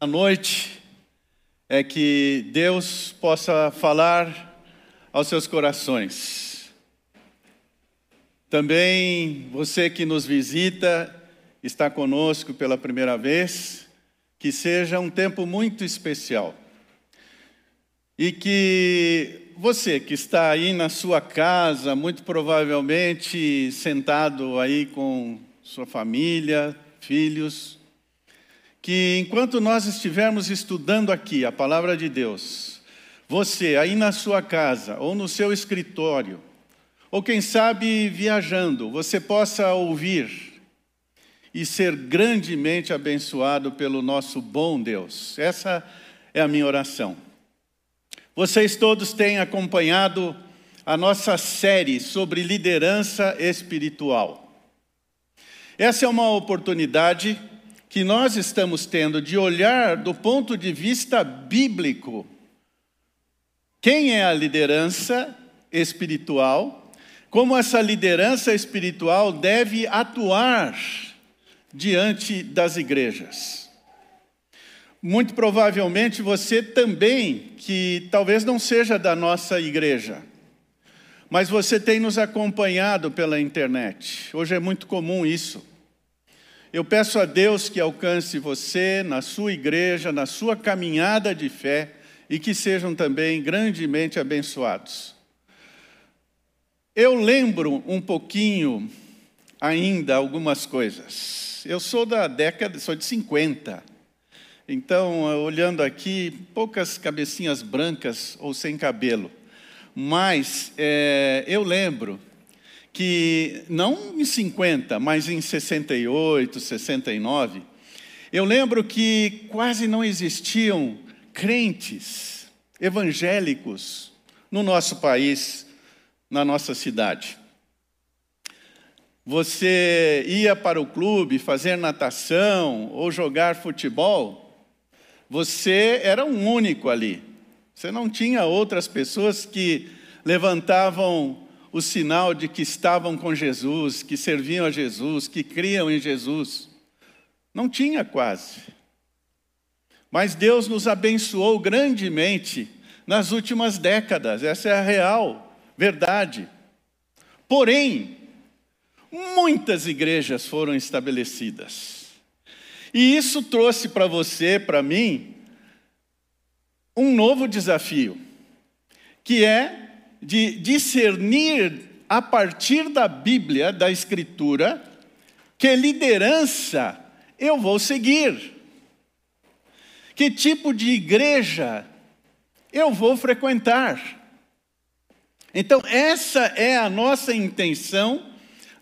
à noite é que Deus possa falar aos seus corações. Também você que nos visita, está conosco pela primeira vez, que seja um tempo muito especial. E que você que está aí na sua casa, muito provavelmente sentado aí com sua família, filhos, que enquanto nós estivermos estudando aqui a palavra de Deus, você aí na sua casa ou no seu escritório, ou quem sabe viajando, você possa ouvir e ser grandemente abençoado pelo nosso bom Deus. Essa é a minha oração. Vocês todos têm acompanhado a nossa série sobre liderança espiritual. Essa é uma oportunidade que nós estamos tendo de olhar do ponto de vista bíblico quem é a liderança espiritual, como essa liderança espiritual deve atuar diante das igrejas. Muito provavelmente você também, que talvez não seja da nossa igreja, mas você tem nos acompanhado pela internet. Hoje é muito comum isso. Eu peço a Deus que alcance você na sua igreja, na sua caminhada de fé e que sejam também grandemente abençoados. Eu lembro um pouquinho ainda algumas coisas. Eu sou da década, sou de 50. Então, olhando aqui, poucas cabecinhas brancas ou sem cabelo. Mas é, eu lembro que não em 50, mas em 68, 69, eu lembro que quase não existiam crentes evangélicos no nosso país, na nossa cidade. Você ia para o clube fazer natação ou jogar futebol, você era um único ali. Você não tinha outras pessoas que levantavam o sinal de que estavam com Jesus, que serviam a Jesus, que criam em Jesus. Não tinha quase. Mas Deus nos abençoou grandemente nas últimas décadas, essa é a real verdade. Porém, muitas igrejas foram estabelecidas. E isso trouxe para você, para mim, um novo desafio, que é de discernir a partir da Bíblia, da Escritura, que liderança eu vou seguir. Que tipo de igreja eu vou frequentar. Então, essa é a nossa intenção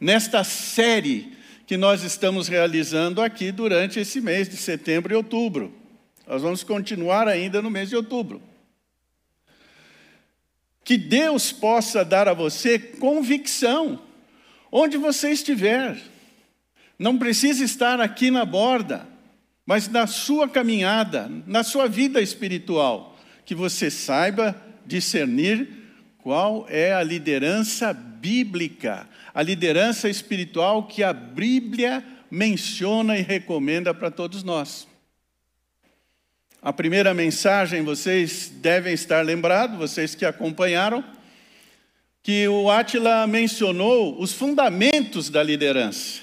nesta série que nós estamos realizando aqui durante esse mês de setembro e outubro. Nós vamos continuar ainda no mês de outubro. Que Deus possa dar a você convicção, onde você estiver. Não precisa estar aqui na borda, mas na sua caminhada, na sua vida espiritual, que você saiba discernir qual é a liderança bíblica, a liderança espiritual que a Bíblia menciona e recomenda para todos nós. A primeira mensagem, vocês devem estar lembrados, vocês que acompanharam, que o Átila mencionou os fundamentos da liderança.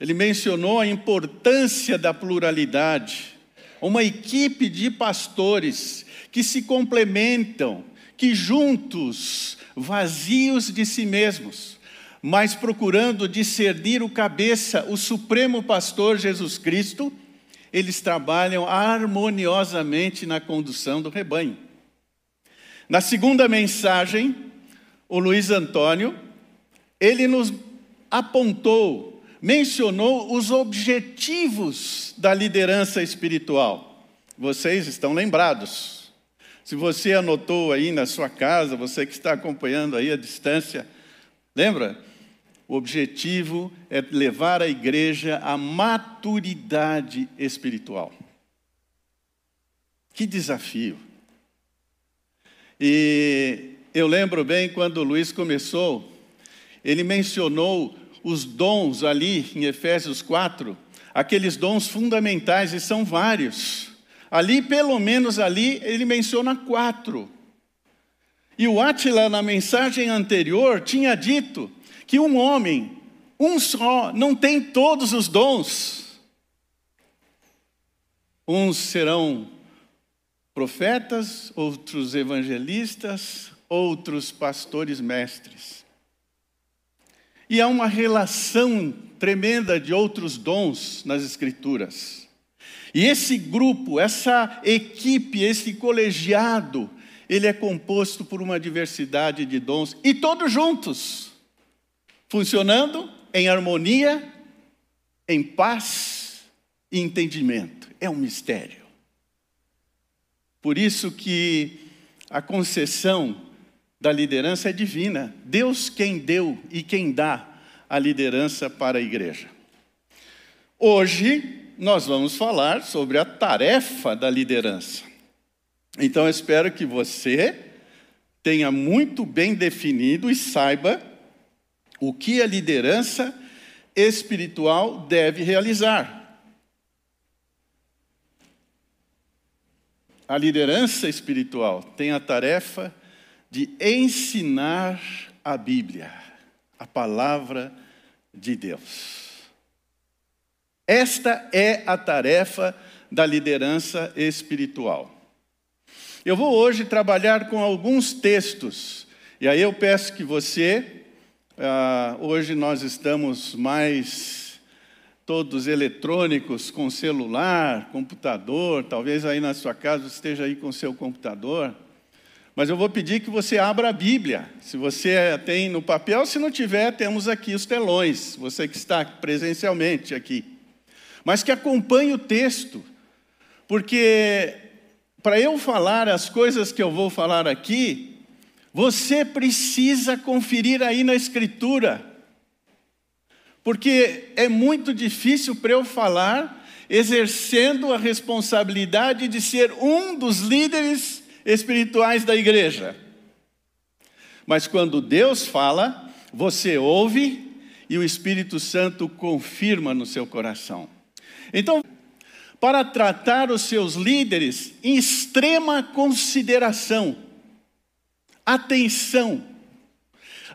Ele mencionou a importância da pluralidade, uma equipe de pastores que se complementam, que juntos, vazios de si mesmos, mas procurando discernir o cabeça, o supremo pastor Jesus Cristo, eles trabalham harmoniosamente na condução do rebanho. Na segunda mensagem, o Luiz Antônio, ele nos apontou, mencionou os objetivos da liderança espiritual. Vocês estão lembrados. Se você anotou aí na sua casa, você que está acompanhando aí à distância, lembra? O objetivo é levar a igreja à maturidade espiritual. Que desafio! E eu lembro bem quando o Luiz começou, ele mencionou os dons ali em Efésios 4, aqueles dons fundamentais, e são vários. Ali, pelo menos ali, ele menciona quatro. E o Átila, na mensagem anterior, tinha dito que um homem, um só, não tem todos os dons. Uns serão profetas, outros evangelistas, outros pastores mestres. E há uma relação tremenda de outros dons nas Escrituras. E esse grupo, essa equipe, esse colegiado, ele é composto por uma diversidade de dons e todos juntos, funcionando em harmonia, em paz e entendimento. É um mistério. Por isso que a concessão da liderança é divina. Deus quem deu e quem dá a liderança para a igreja. Hoje nós vamos falar sobre a tarefa da liderança. Então eu espero que você tenha muito bem definido e saiba o que a liderança espiritual deve realizar. A liderança espiritual tem a tarefa de ensinar a Bíblia, a palavra de Deus. Esta é a tarefa da liderança espiritual. Eu vou hoje trabalhar com alguns textos, e aí eu peço que você, uh, hoje nós estamos mais todos eletrônicos, com celular, computador, talvez aí na sua casa esteja aí com seu computador. Mas eu vou pedir que você abra a Bíblia. Se você tem no papel, se não tiver, temos aqui os telões, você que está presencialmente aqui. Mas que acompanhe o texto, porque para eu falar as coisas que eu vou falar aqui, você precisa conferir aí na Escritura. Porque é muito difícil para eu falar exercendo a responsabilidade de ser um dos líderes espirituais da igreja. Mas quando Deus fala, você ouve e o Espírito Santo confirma no seu coração. Então, para tratar os seus líderes em extrema consideração, atenção,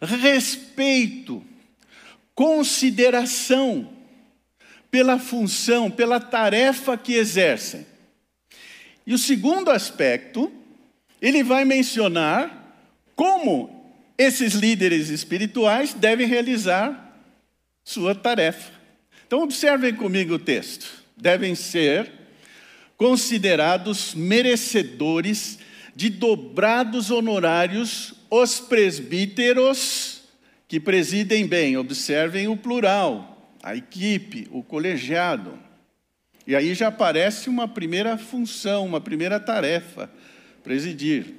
respeito, consideração pela função, pela tarefa que exercem. E o segundo aspecto ele vai mencionar como esses líderes espirituais devem realizar sua tarefa. Então, observem comigo o texto. Devem ser considerados merecedores de dobrados honorários os presbíteros que presidem bem. Observem o plural, a equipe, o colegiado. E aí já aparece uma primeira função, uma primeira tarefa presidir.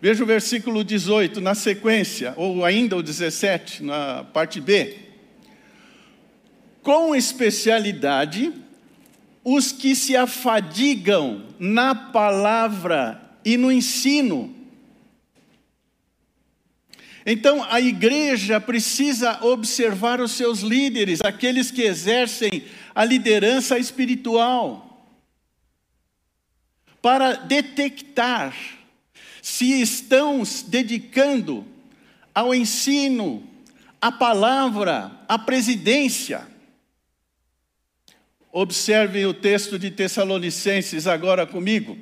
Veja o versículo 18 na sequência, ou ainda o 17, na parte B. Com especialidade, os que se afadigam na palavra e no ensino. Então, a igreja precisa observar os seus líderes, aqueles que exercem a liderança espiritual para detectar se estão dedicando ao ensino, à palavra, à presidência. Observe o texto de Tessalonicenses agora comigo.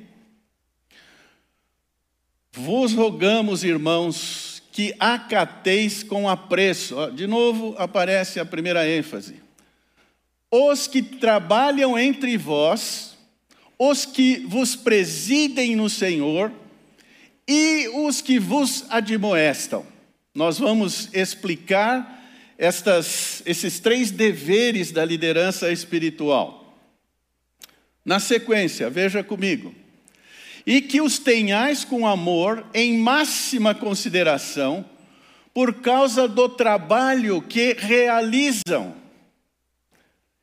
Vos rogamos, irmãos, que acateis com apreço. De novo aparece a primeira ênfase. Os que trabalham entre vós, os que vos presidem no Senhor e os que vos admoestam. Nós vamos explicar estas, esses três deveres da liderança espiritual. Na sequência, veja comigo. E que os tenhais com amor em máxima consideração, por causa do trabalho que realizam.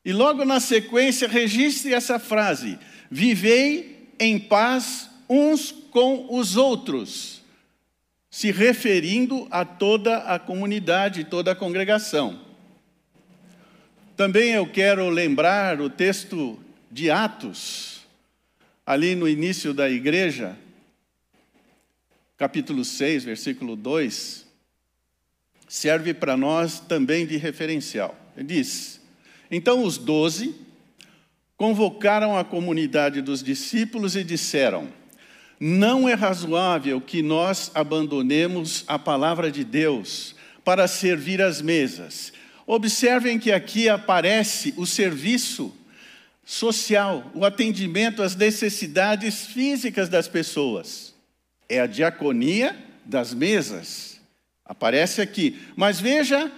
E logo na sequência, registre essa frase: Vivei em paz uns com os outros, se referindo a toda a comunidade, toda a congregação. Também eu quero lembrar o texto de Atos, ali no início da igreja, capítulo 6, versículo 2, serve para nós também de referencial. Ele diz: Então os doze convocaram a comunidade dos discípulos e disseram: Não é razoável que nós abandonemos a palavra de Deus para servir as mesas. Observem que aqui aparece o serviço social, o atendimento às necessidades físicas das pessoas. É a diaconia das mesas. Aparece aqui. Mas veja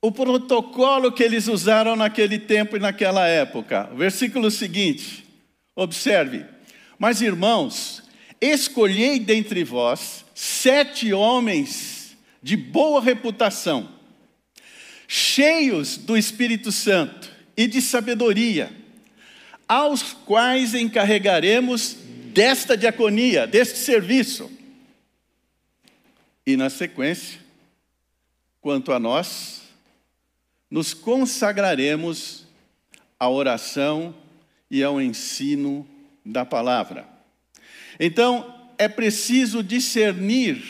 o protocolo que eles usaram naquele tempo e naquela época. O versículo seguinte, observe: Mas irmãos, escolhei dentre vós sete homens de boa reputação, cheios do Espírito Santo e de sabedoria, aos quais encarregaremos desta diaconia, deste serviço. E na sequência, quanto a nós, nos consagraremos à oração e ao ensino da palavra. Então, é preciso discernir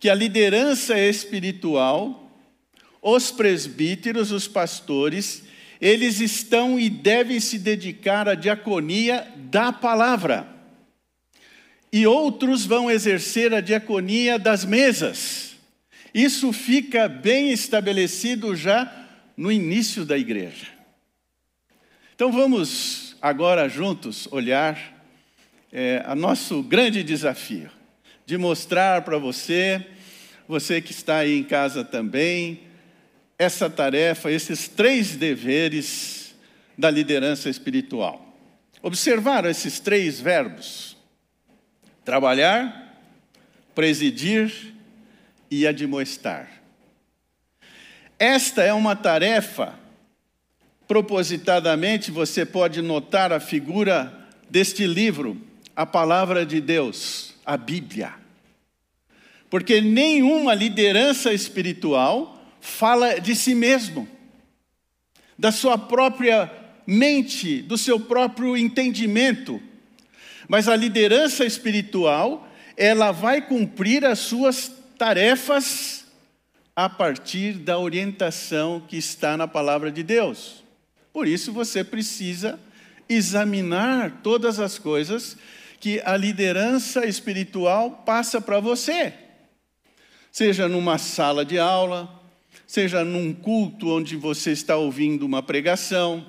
que a liderança espiritual, os presbíteros, os pastores, eles estão e devem se dedicar à diaconia da palavra. E outros vão exercer a diaconia das mesas. Isso fica bem estabelecido já no início da igreja. Então vamos agora juntos olhar é, a nosso grande desafio de mostrar para você, você que está aí em casa também, essa tarefa, esses três deveres da liderança espiritual. Observaram esses três verbos: trabalhar, presidir e admoestar. Esta é uma tarefa, propositadamente, você pode notar a figura deste livro, a palavra de Deus, a Bíblia. Porque nenhuma liderança espiritual fala de si mesmo, da sua própria mente, do seu próprio entendimento. Mas a liderança espiritual, ela vai cumprir as suas tarefas a partir da orientação que está na palavra de Deus. Por isso você precisa examinar todas as coisas que a liderança espiritual passa para você. Seja numa sala de aula, seja num culto onde você está ouvindo uma pregação,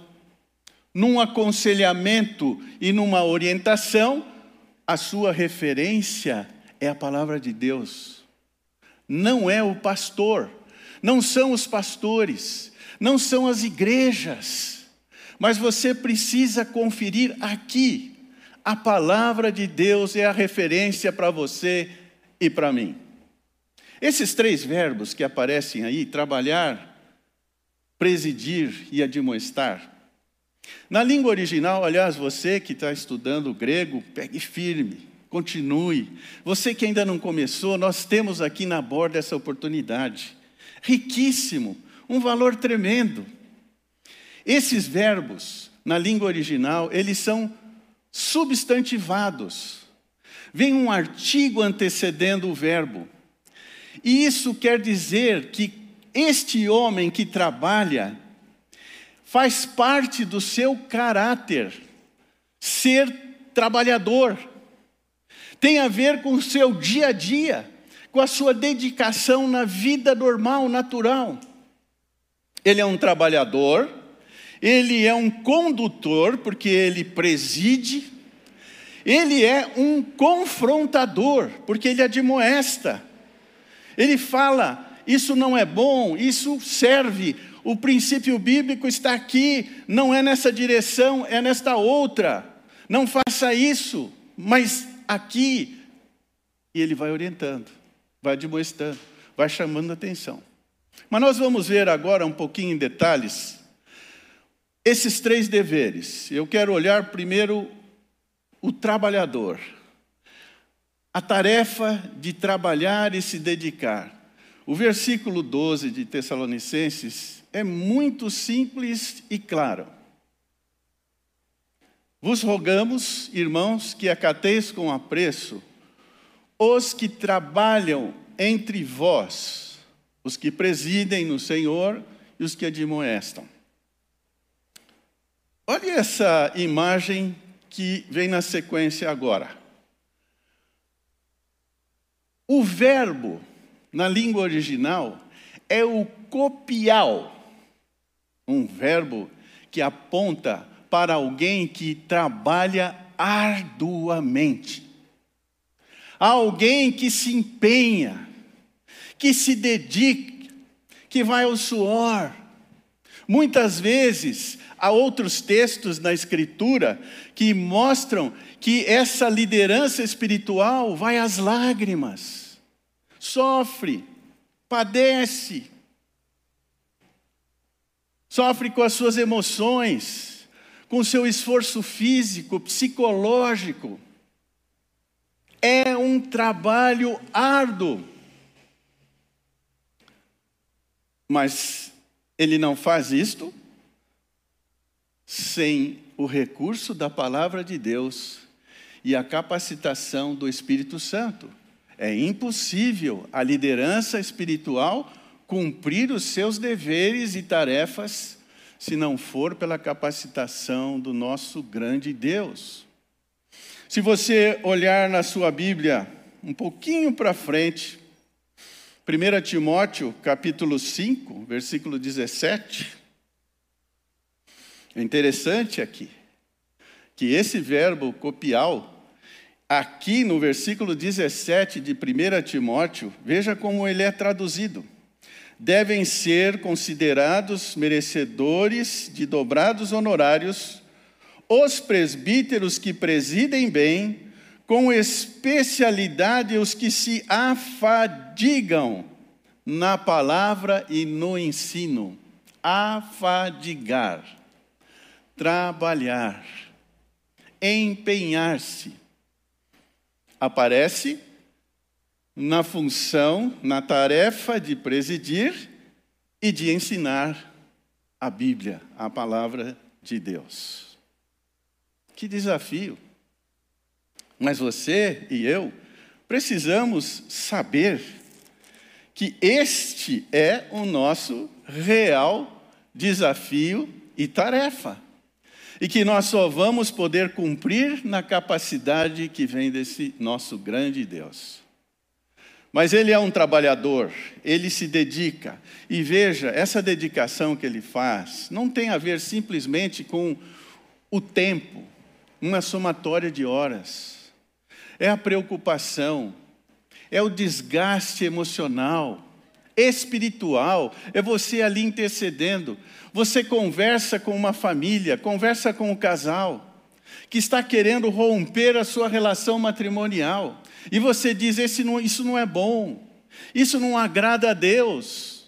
num aconselhamento e numa orientação, a sua referência é a palavra de Deus não é o pastor, não são os pastores, não são as igrejas, mas você precisa conferir aqui. A palavra de Deus é a referência para você e para mim. Esses três verbos que aparecem aí, trabalhar, presidir e admoestar, na língua original, aliás, você que está estudando grego, pegue firme continue. Você que ainda não começou, nós temos aqui na borda essa oportunidade. Riquíssimo, um valor tremendo. Esses verbos, na língua original, eles são substantivados. Vem um artigo antecedendo o verbo. E isso quer dizer que este homem que trabalha faz parte do seu caráter ser trabalhador tem a ver com o seu dia a dia, com a sua dedicação na vida normal, natural. Ele é um trabalhador, ele é um condutor, porque ele preside, ele é um confrontador, porque ele admoesta. Ele fala: isso não é bom, isso serve, o princípio bíblico está aqui, não é nessa direção, é nesta outra. Não faça isso, mas aqui. E ele vai orientando, vai demonstrando, vai chamando atenção. Mas nós vamos ver agora um pouquinho em detalhes esses três deveres. Eu quero olhar primeiro o trabalhador, a tarefa de trabalhar e se dedicar. O versículo 12 de Tessalonicenses é muito simples e claro. Vos rogamos, irmãos, que acateis com apreço os que trabalham entre vós, os que presidem no Senhor e os que admoestam. Olhe essa imagem que vem na sequência agora. O verbo, na língua original, é o copial, um verbo que aponta para alguém que trabalha arduamente, alguém que se empenha, que se dedica, que vai ao suor. Muitas vezes há outros textos na Escritura que mostram que essa liderança espiritual vai às lágrimas, sofre, padece, sofre com as suas emoções, com seu esforço físico, psicológico. É um trabalho árduo. Mas ele não faz isto sem o recurso da palavra de Deus e a capacitação do Espírito Santo. É impossível a liderança espiritual cumprir os seus deveres e tarefas se não for pela capacitação do nosso grande Deus. Se você olhar na sua Bíblia um pouquinho para frente, 1 Timóteo capítulo 5, versículo 17, é interessante aqui que esse verbo copial, aqui no versículo 17 de 1 Timóteo, veja como ele é traduzido devem ser considerados merecedores de dobrados honorários os presbíteros que presidem bem, com especialidade os que se afadigam na palavra e no ensino. Afadigar, trabalhar, empenhar-se. Aparece na função, na tarefa de presidir e de ensinar a Bíblia, a palavra de Deus. Que desafio! Mas você e eu precisamos saber que este é o nosso real desafio e tarefa. E que nós só vamos poder cumprir na capacidade que vem desse nosso grande Deus. Mas ele é um trabalhador, ele se dedica. E veja, essa dedicação que ele faz não tem a ver simplesmente com o tempo, uma somatória de horas. É a preocupação, é o desgaste emocional, espiritual, é você ali intercedendo. Você conversa com uma família, conversa com um casal que está querendo romper a sua relação matrimonial. E você diz: Esse não, Isso não é bom, isso não agrada a Deus.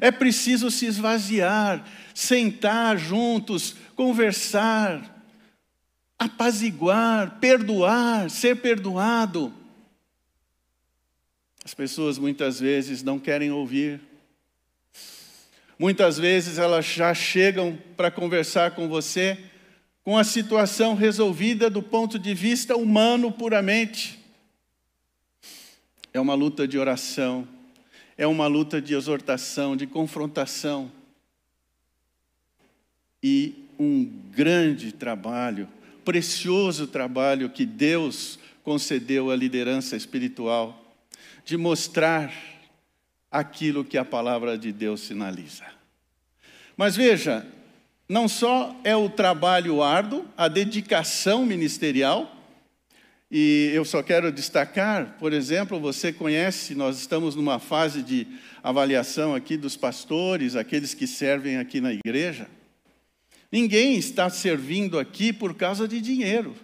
É preciso se esvaziar, sentar juntos, conversar, apaziguar, perdoar, ser perdoado. As pessoas muitas vezes não querem ouvir. Muitas vezes elas já chegam para conversar com você com a situação resolvida do ponto de vista humano puramente. É uma luta de oração, é uma luta de exortação, de confrontação. E um grande trabalho, precioso trabalho que Deus concedeu à liderança espiritual, de mostrar aquilo que a palavra de Deus sinaliza. Mas veja, não só é o trabalho árduo, a dedicação ministerial, e eu só quero destacar, por exemplo, você conhece, nós estamos numa fase de avaliação aqui dos pastores, aqueles que servem aqui na igreja. Ninguém está servindo aqui por causa de dinheiro,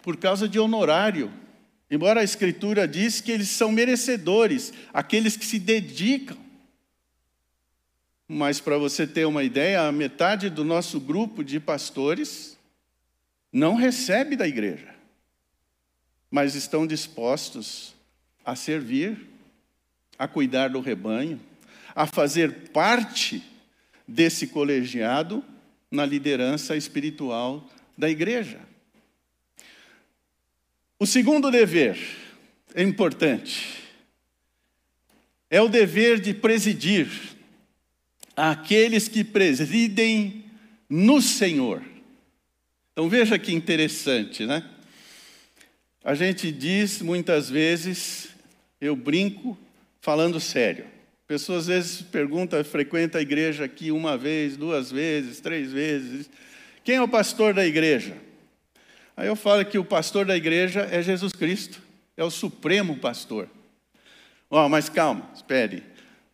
por causa de honorário. Embora a Escritura diz que eles são merecedores, aqueles que se dedicam. Mas para você ter uma ideia, a metade do nosso grupo de pastores não recebe da igreja mas estão dispostos a servir, a cuidar do rebanho, a fazer parte desse colegiado na liderança espiritual da igreja. O segundo dever é importante. É o dever de presidir aqueles que presidem no Senhor. Então veja que interessante, né? A gente diz muitas vezes, eu brinco falando sério. Pessoas às vezes perguntam, frequenta a igreja aqui uma vez, duas vezes, três vezes. Quem é o pastor da igreja? Aí eu falo que o pastor da igreja é Jesus Cristo, é o supremo pastor. Ó, oh, mas calma, espere.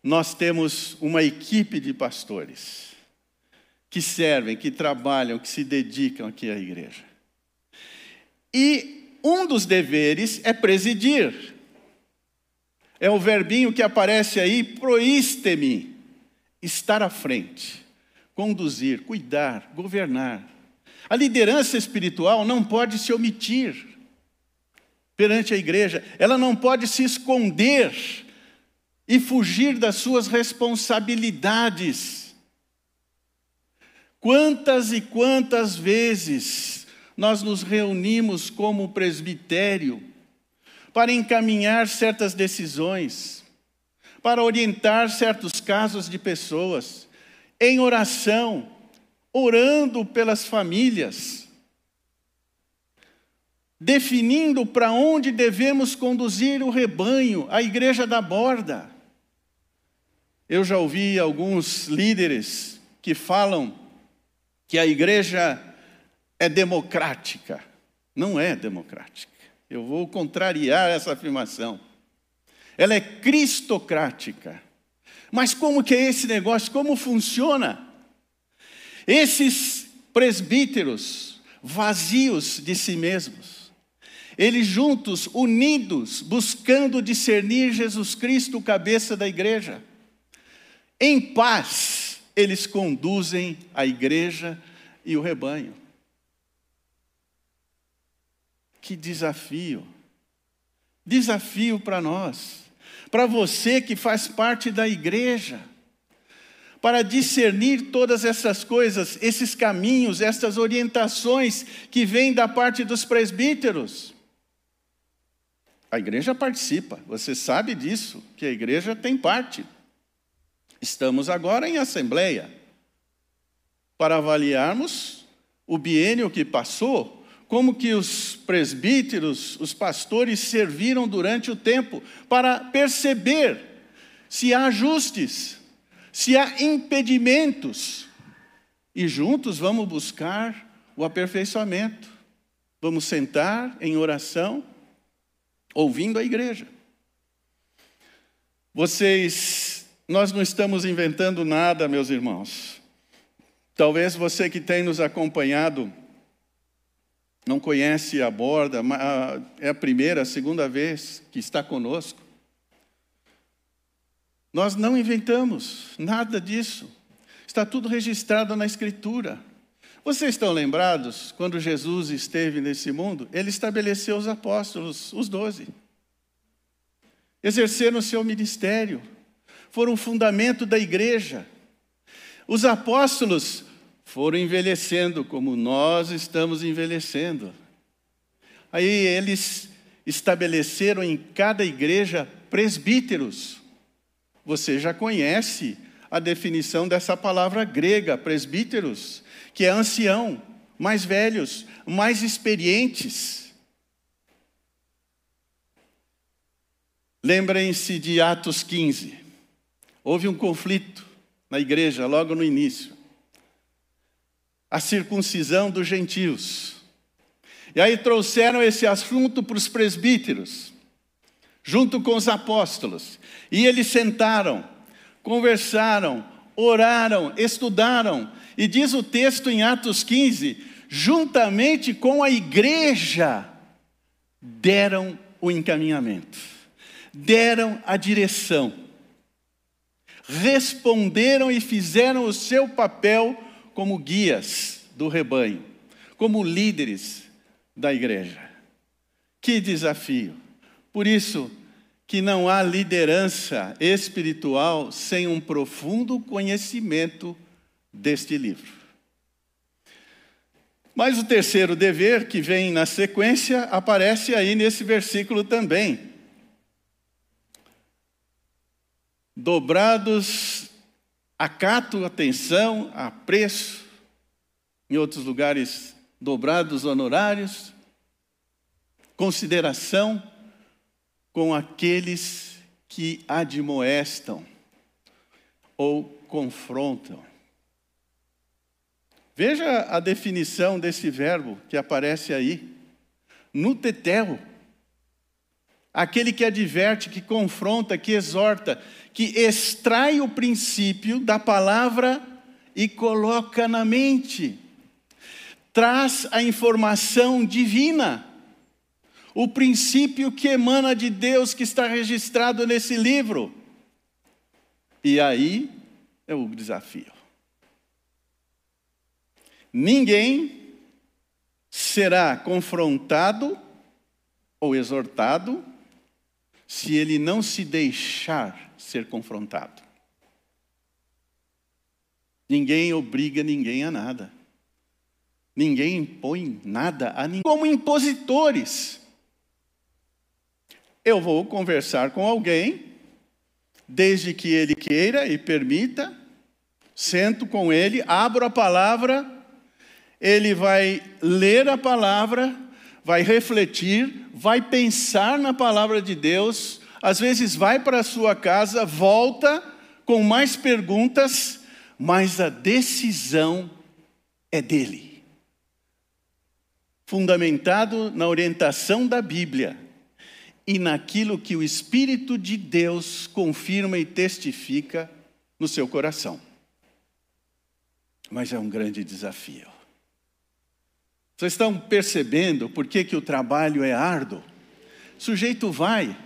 Nós temos uma equipe de pastores que servem, que trabalham, que se dedicam aqui à igreja. E um dos deveres é presidir. É o verbinho que aparece aí, proíste-me, estar à frente, conduzir, cuidar, governar. A liderança espiritual não pode se omitir perante a igreja, ela não pode se esconder e fugir das suas responsabilidades. Quantas e quantas vezes nós nos reunimos como presbitério para encaminhar certas decisões, para orientar certos casos de pessoas, em oração, orando pelas famílias, definindo para onde devemos conduzir o rebanho, a igreja da borda. Eu já ouvi alguns líderes que falam que a igreja é democrática. Não é democrática. Eu vou contrariar essa afirmação. Ela é cristocrática. Mas como que é esse negócio? Como funciona? Esses presbíteros vazios de si mesmos, eles juntos, unidos, buscando discernir Jesus Cristo, cabeça da igreja em paz, eles conduzem a igreja e o rebanho. Que desafio! Desafio para nós, para você que faz parte da igreja, para discernir todas essas coisas, esses caminhos, essas orientações que vêm da parte dos presbíteros. A igreja participa, você sabe disso, que a igreja tem parte. Estamos agora em assembleia para avaliarmos o biênio que passou, como que os presbíteros, os pastores serviram durante o tempo para perceber se há ajustes, se há impedimentos. E juntos vamos buscar o aperfeiçoamento. Vamos sentar em oração, ouvindo a igreja. Vocês nós não estamos inventando nada, meus irmãos. Talvez você que tem nos acompanhado não conhece a borda, é a primeira, a segunda vez que está conosco. Nós não inventamos nada disso. Está tudo registrado na Escritura. Vocês estão lembrados, quando Jesus esteve nesse mundo, ele estabeleceu os apóstolos, os doze. Exerceram o seu ministério foram o fundamento da igreja. Os apóstolos foram envelhecendo como nós estamos envelhecendo. Aí eles estabeleceram em cada igreja presbíteros. Você já conhece a definição dessa palavra grega, presbíteros, que é ancião, mais velhos, mais experientes. Lembrem-se de Atos 15. Houve um conflito na igreja logo no início. A circuncisão dos gentios. E aí trouxeram esse assunto para os presbíteros, junto com os apóstolos. E eles sentaram, conversaram, oraram, estudaram. E diz o texto em Atos 15: juntamente com a igreja, deram o encaminhamento, deram a direção responderam e fizeram o seu papel como guias do rebanho, como líderes da igreja. Que desafio! Por isso, que não há liderança espiritual sem um profundo conhecimento deste livro. Mas o terceiro dever, que vem na sequência, aparece aí nesse versículo também. Dobrados, acato, atenção, apreço, em outros lugares, dobrados honorários, consideração com aqueles que admoestam ou confrontam. Veja a definição desse verbo que aparece aí. Nutetel. Aquele que adverte, que confronta, que exorta, que extrai o princípio da palavra e coloca na mente. Traz a informação divina. O princípio que emana de Deus que está registrado nesse livro. E aí é o desafio. Ninguém será confrontado ou exortado se ele não se deixar ser confrontado. Ninguém obriga ninguém a nada. Ninguém impõe nada a ninguém. Como impositores. Eu vou conversar com alguém, desde que ele queira e permita, sento com ele, abro a palavra ele vai ler a palavra, vai refletir, vai pensar na palavra de Deus, às vezes vai para a sua casa, volta com mais perguntas, mas a decisão é dele. Fundamentado na orientação da Bíblia e naquilo que o Espírito de Deus confirma e testifica no seu coração. Mas é um grande desafio. Vocês estão percebendo por que, que o trabalho é árduo? O sujeito vai,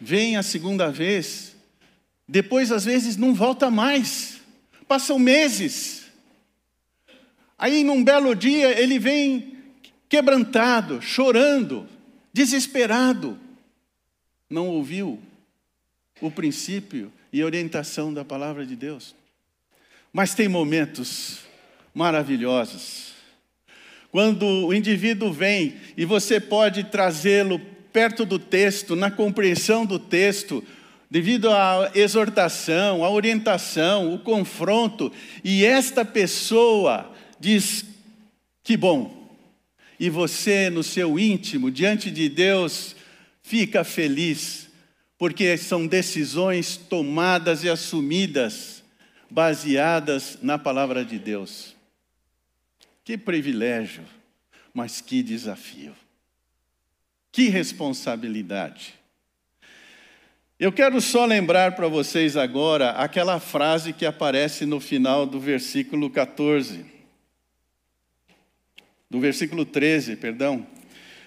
vem a segunda vez, depois às vezes não volta mais, passam meses. Aí num belo dia ele vem quebrantado, chorando, desesperado. Não ouviu o princípio e orientação da palavra de Deus. Mas tem momentos maravilhosos quando o indivíduo vem e você pode trazê-lo perto do texto, na compreensão do texto, devido à exortação, à orientação, o confronto, e esta pessoa diz: que bom. E você, no seu íntimo, diante de Deus, fica feliz, porque são decisões tomadas e assumidas, baseadas na palavra de Deus. Que privilégio, mas que desafio. Que responsabilidade. Eu quero só lembrar para vocês agora aquela frase que aparece no final do versículo 14. Do versículo 13, perdão.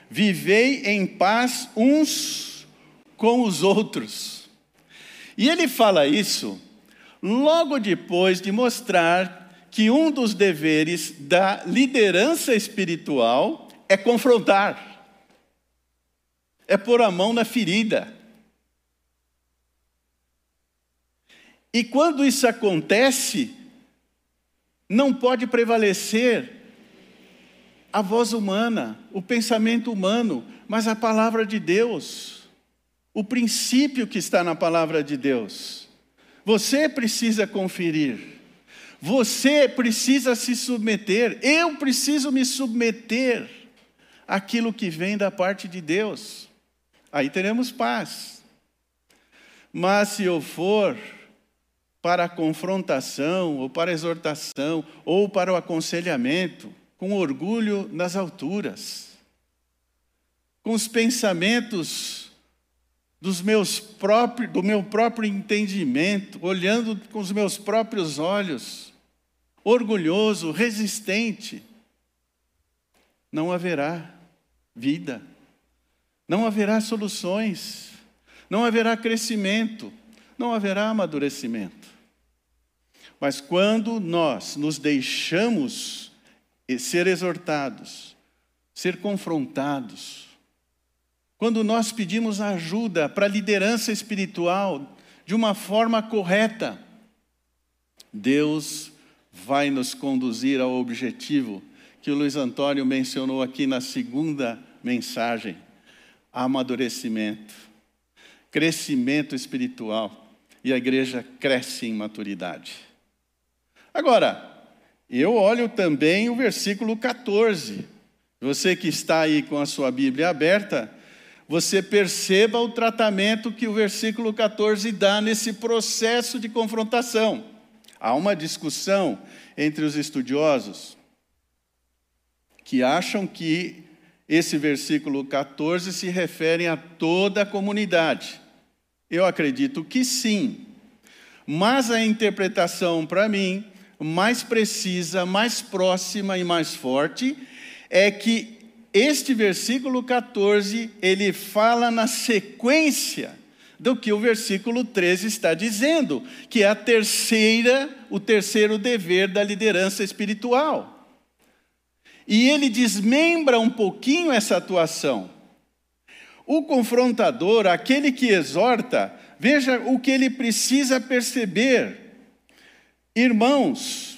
Vivei em paz uns com os outros. E ele fala isso logo depois de mostrar que um dos deveres da liderança espiritual é confrontar, é pôr a mão na ferida. E quando isso acontece, não pode prevalecer a voz humana, o pensamento humano, mas a palavra de Deus, o princípio que está na palavra de Deus. Você precisa conferir. Você precisa se submeter, eu preciso me submeter àquilo que vem da parte de Deus. Aí teremos paz. Mas se eu for para a confrontação, ou para a exortação, ou para o aconselhamento, com orgulho nas alturas, com os pensamentos dos meus próprios, do meu próprio entendimento, olhando com os meus próprios olhos, orgulhoso, resistente, não haverá vida, não haverá soluções, não haverá crescimento, não haverá amadurecimento. Mas quando nós nos deixamos ser exortados, ser confrontados, quando nós pedimos ajuda para a liderança espiritual de uma forma correta, Deus vai nos conduzir ao objetivo que o Luiz Antônio mencionou aqui na segunda mensagem: amadurecimento, crescimento espiritual. E a igreja cresce em maturidade. Agora, eu olho também o versículo 14. Você que está aí com a sua Bíblia aberta, você perceba o tratamento que o versículo 14 dá nesse processo de confrontação. Há uma discussão entre os estudiosos que acham que esse versículo 14 se refere a toda a comunidade. Eu acredito que sim, mas a interpretação, para mim, mais precisa, mais próxima e mais forte é que este versículo 14, ele fala na sequência do que o versículo 13 está dizendo, que é a terceira, o terceiro dever da liderança espiritual. E ele desmembra um pouquinho essa atuação. O confrontador, aquele que exorta, veja o que ele precisa perceber. Irmãos,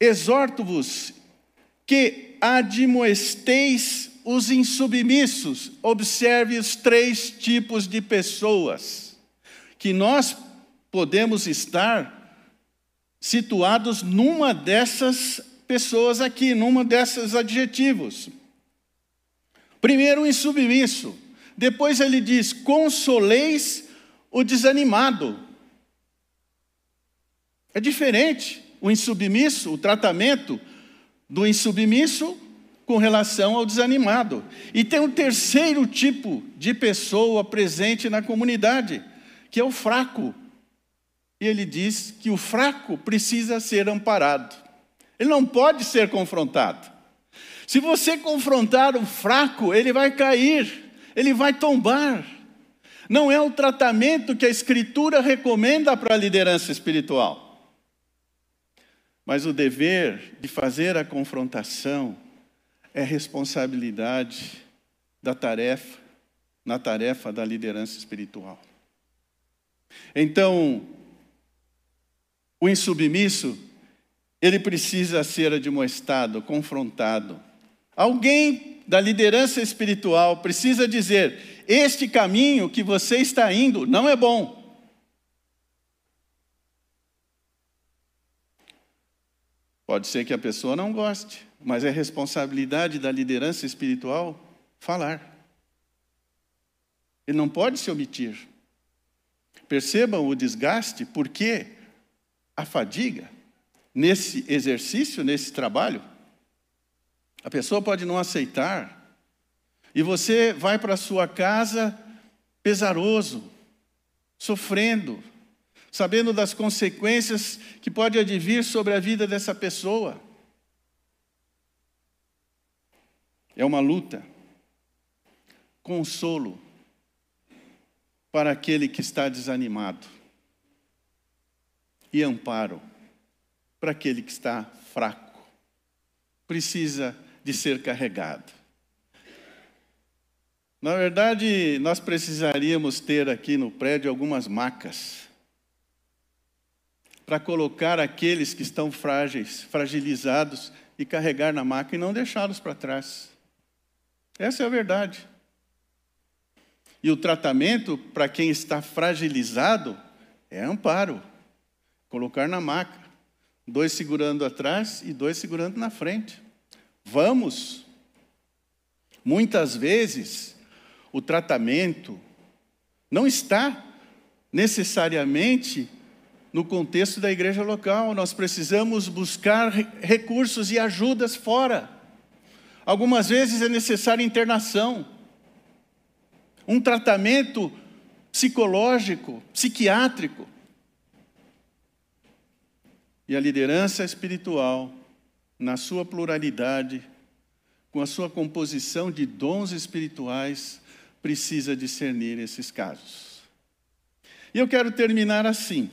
exorto-vos que admoesteis os insubmissos. Observe os três tipos de pessoas que nós podemos estar situados numa dessas pessoas aqui, numa desses adjetivos. Primeiro, o insubmisso. Depois ele diz: consoleis o desanimado. É diferente o insubmisso, o tratamento do insubmisso com relação ao desanimado. E tem um terceiro tipo de pessoa presente na comunidade, que é o fraco. E ele diz que o fraco precisa ser amparado. Ele não pode ser confrontado. Se você confrontar o fraco, ele vai cair, ele vai tombar. Não é o tratamento que a Escritura recomenda para a liderança espiritual. Mas o dever de fazer a confrontação é responsabilidade da tarefa, na tarefa da liderança espiritual. Então, o insubmisso ele precisa ser admoestado, confrontado. Alguém da liderança espiritual precisa dizer: este caminho que você está indo não é bom. Pode ser que a pessoa não goste, mas é responsabilidade da liderança espiritual falar. Ele não pode se omitir. Percebam o desgaste, porque a fadiga nesse exercício, nesse trabalho, a pessoa pode não aceitar, e você vai para sua casa pesaroso, sofrendo, sabendo das consequências que pode advir sobre a vida dessa pessoa. É uma luta. Consolo para aquele que está desanimado. E amparo para aquele que está fraco, precisa de ser carregado. Na verdade, nós precisaríamos ter aqui no prédio algumas macas para colocar aqueles que estão frágeis, fragilizados e carregar na maca e não deixá-los para trás. Essa é a verdade. E o tratamento para quem está fragilizado é amparo, colocar na maca dois segurando atrás e dois segurando na frente. Vamos. Muitas vezes, o tratamento não está necessariamente no contexto da igreja local, nós precisamos buscar recursos e ajudas fora. Algumas vezes é necessária internação, um tratamento psicológico, psiquiátrico. E a liderança espiritual, na sua pluralidade, com a sua composição de dons espirituais, precisa discernir esses casos. E eu quero terminar assim: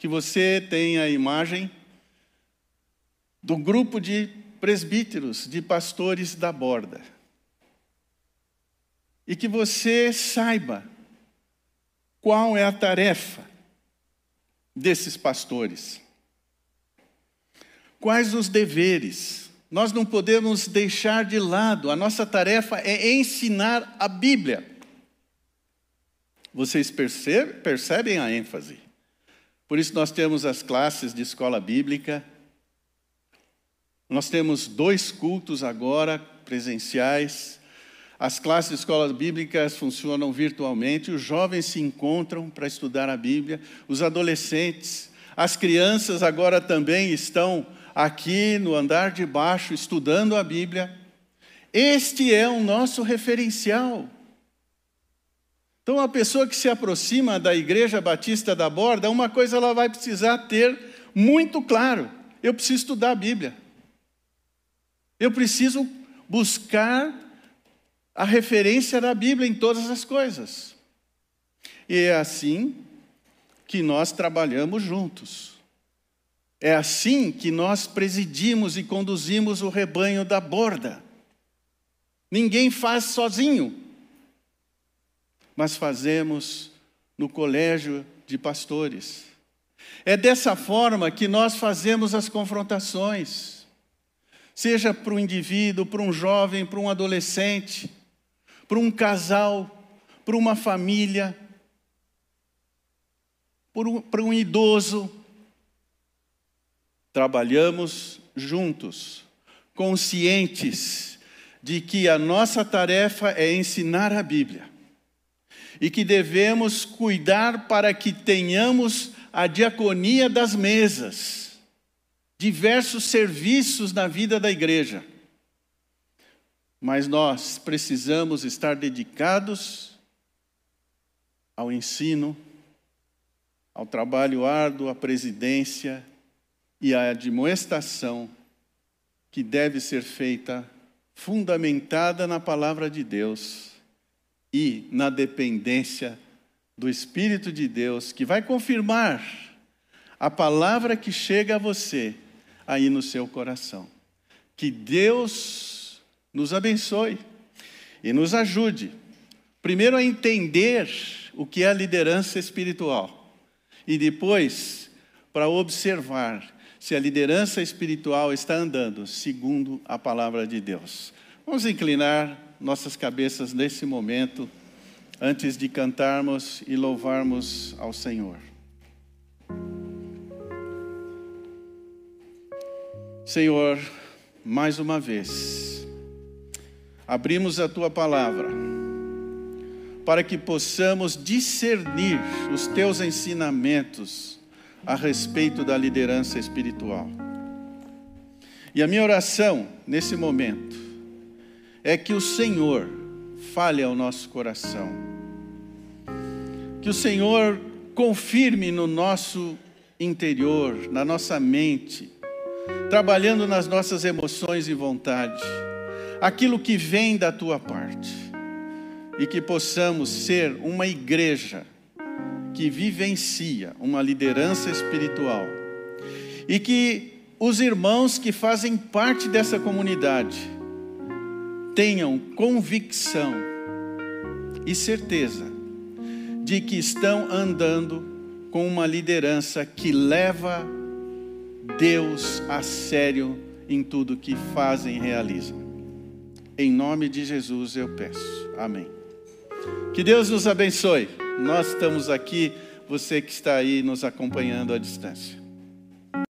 que você tenha a imagem do grupo de presbíteros, de pastores da borda. e que você saiba qual é a tarefa desses pastores. Quais os deveres? Nós não podemos deixar de lado, a nossa tarefa é ensinar a Bíblia. Vocês percebem a ênfase? Por isso, nós temos as classes de escola bíblica. Nós temos dois cultos agora presenciais. As classes de escolas bíblicas funcionam virtualmente. Os jovens se encontram para estudar a Bíblia. Os adolescentes, as crianças agora também estão aqui no andar de baixo estudando a Bíblia. Este é o nosso referencial. Então, a pessoa que se aproxima da Igreja Batista da Borda, uma coisa ela vai precisar ter muito claro: eu preciso estudar a Bíblia. Eu preciso buscar a referência da Bíblia em todas as coisas. E é assim que nós trabalhamos juntos. É assim que nós presidimos e conduzimos o rebanho da borda. Ninguém faz sozinho mas fazemos no colégio de pastores. É dessa forma que nós fazemos as confrontações, seja para um indivíduo, para um jovem, para um adolescente, para um casal, para uma família, para um idoso. Trabalhamos juntos, conscientes de que a nossa tarefa é ensinar a Bíblia e que devemos cuidar para que tenhamos a diaconia das mesas, diversos serviços na vida da igreja. Mas nós precisamos estar dedicados ao ensino, ao trabalho árduo, à presidência e à admoestação que deve ser feita fundamentada na palavra de Deus e na dependência do Espírito de Deus, que vai confirmar a palavra que chega a você aí no seu coração. Que Deus nos abençoe e nos ajude, primeiro a entender o que é a liderança espiritual e depois para observar se a liderança espiritual está andando segundo a palavra de Deus. Vamos inclinar nossas cabeças nesse momento, antes de cantarmos e louvarmos ao Senhor. Senhor, mais uma vez, abrimos a tua palavra para que possamos discernir os teus ensinamentos a respeito da liderança espiritual. E a minha oração nesse momento é que o Senhor fale ao nosso coração. Que o Senhor confirme no nosso interior, na nossa mente, trabalhando nas nossas emoções e vontade, aquilo que vem da tua parte, e que possamos ser uma igreja que vivencia uma liderança espiritual, e que os irmãos que fazem parte dessa comunidade, tenham convicção e certeza de que estão andando com uma liderança que leva Deus a sério em tudo que fazem e realizam. Em nome de Jesus eu peço. Amém. Que Deus nos abençoe. Nós estamos aqui, você que está aí nos acompanhando à distância.